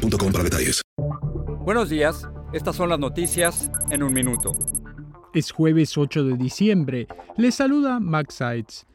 boostmobile.com para detalles. Buenos días, estas son las noticias en un minuto. Es jueves 8 de diciembre. Les saluda Max Seitz.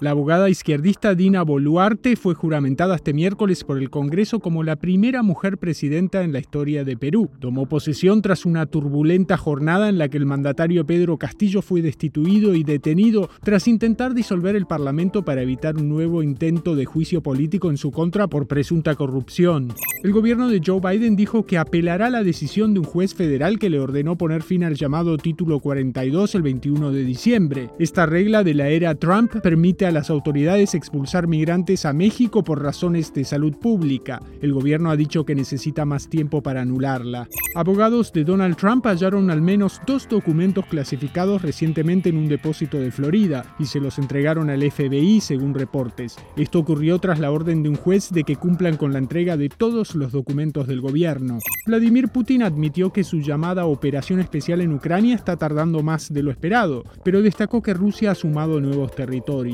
La abogada izquierdista Dina Boluarte fue juramentada este miércoles por el Congreso como la primera mujer presidenta en la historia de Perú. Tomó posesión tras una turbulenta jornada en la que el mandatario Pedro Castillo fue destituido y detenido tras intentar disolver el Parlamento para evitar un nuevo intento de juicio político en su contra por presunta corrupción. El gobierno de Joe Biden dijo que apelará la decisión de un juez federal que le ordenó poner fin al llamado Título 42 el 21 de diciembre. Esta regla de la era Trump permite a las autoridades expulsar migrantes a México por razones de salud pública. El gobierno ha dicho que necesita más tiempo para anularla. Abogados de Donald Trump hallaron al menos dos documentos clasificados recientemente en un depósito de Florida y se los entregaron al FBI según reportes. Esto ocurrió tras la orden de un juez de que cumplan con la entrega de todos los documentos del gobierno. Vladimir Putin admitió que su llamada operación especial en Ucrania está tardando más de lo esperado, pero destacó que Rusia ha sumado nuevos territorios.